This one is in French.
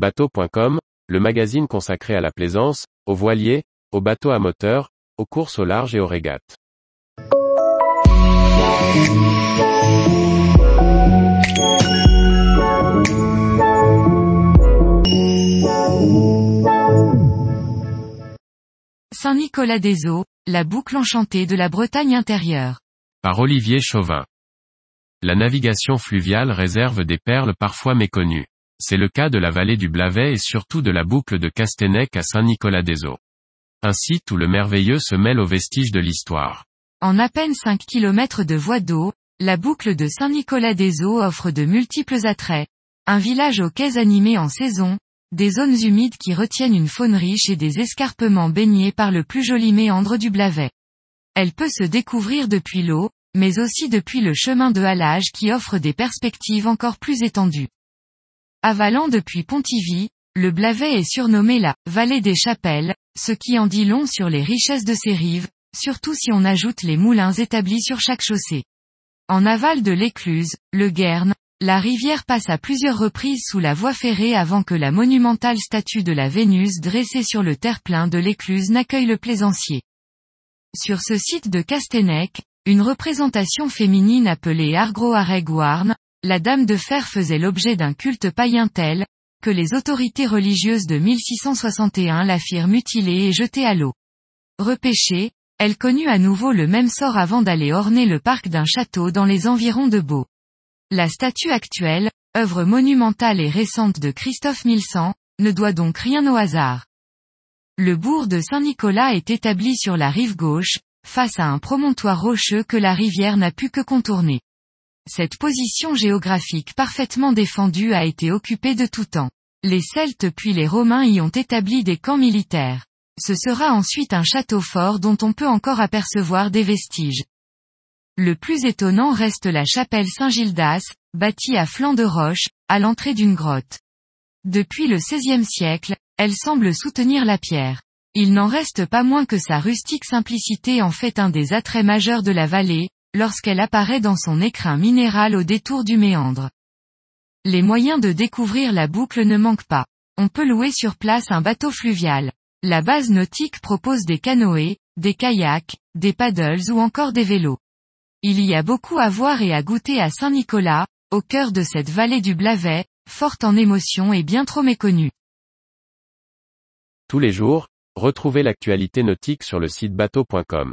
Bateau.com, le magazine consacré à la plaisance, aux voiliers, aux bateaux à moteur, aux courses au large et aux régates. Saint-Nicolas-des-Eaux, la boucle enchantée de la Bretagne intérieure. Par Olivier Chauvin. La navigation fluviale réserve des perles parfois méconnues. C'est le cas de la vallée du Blavet et surtout de la boucle de Castenec à Saint-Nicolas-des-Eaux. Site où le merveilleux se mêle aux vestiges de l'histoire. En à peine 5 km de voie d'eau, la boucle de Saint-Nicolas-des-Eaux offre de multiples attraits. Un village aux quais animés en saison, des zones humides qui retiennent une faune riche et des escarpements baignés par le plus joli méandre du Blavet. Elle peut se découvrir depuis l'eau, mais aussi depuis le chemin de halage qui offre des perspectives encore plus étendues. Avalant depuis Pontivy, le Blavet est surnommé la vallée des chapelles, ce qui en dit long sur les richesses de ses rives, surtout si on ajoute les moulins établis sur chaque chaussée. En aval de l'écluse, le Guerne, la rivière passe à plusieurs reprises sous la voie ferrée avant que la monumentale statue de la Vénus dressée sur le terre-plein de l'écluse n'accueille le plaisancier. Sur ce site de Castenec, une représentation féminine appelée Argro Warn, la Dame de Fer faisait l'objet d'un culte païen tel, que les autorités religieuses de 1661 la firent mutiler et jeter à l'eau. Repêchée, elle connut à nouveau le même sort avant d'aller orner le parc d'un château dans les environs de Beau. La statue actuelle, œuvre monumentale et récente de Christophe Milsan, ne doit donc rien au hasard. Le bourg de Saint-Nicolas est établi sur la rive gauche, face à un promontoire rocheux que la rivière n'a pu que contourner. Cette position géographique parfaitement défendue a été occupée de tout temps. Les Celtes puis les Romains y ont établi des camps militaires. Ce sera ensuite un château fort dont on peut encore apercevoir des vestiges. Le plus étonnant reste la chapelle Saint-Gildas, bâtie à flanc de roche, à l'entrée d'une grotte. Depuis le XVIe siècle, elle semble soutenir la pierre. Il n'en reste pas moins que sa rustique simplicité en fait un des attraits majeurs de la vallée, lorsqu'elle apparaît dans son écrin minéral au détour du méandre. Les moyens de découvrir la boucle ne manquent pas. On peut louer sur place un bateau fluvial. La base nautique propose des canoës, des kayaks, des paddles ou encore des vélos. Il y a beaucoup à voir et à goûter à Saint-Nicolas, au cœur de cette vallée du Blavet, forte en émotions et bien trop méconnue. Tous les jours, retrouvez l'actualité nautique sur le site bateau.com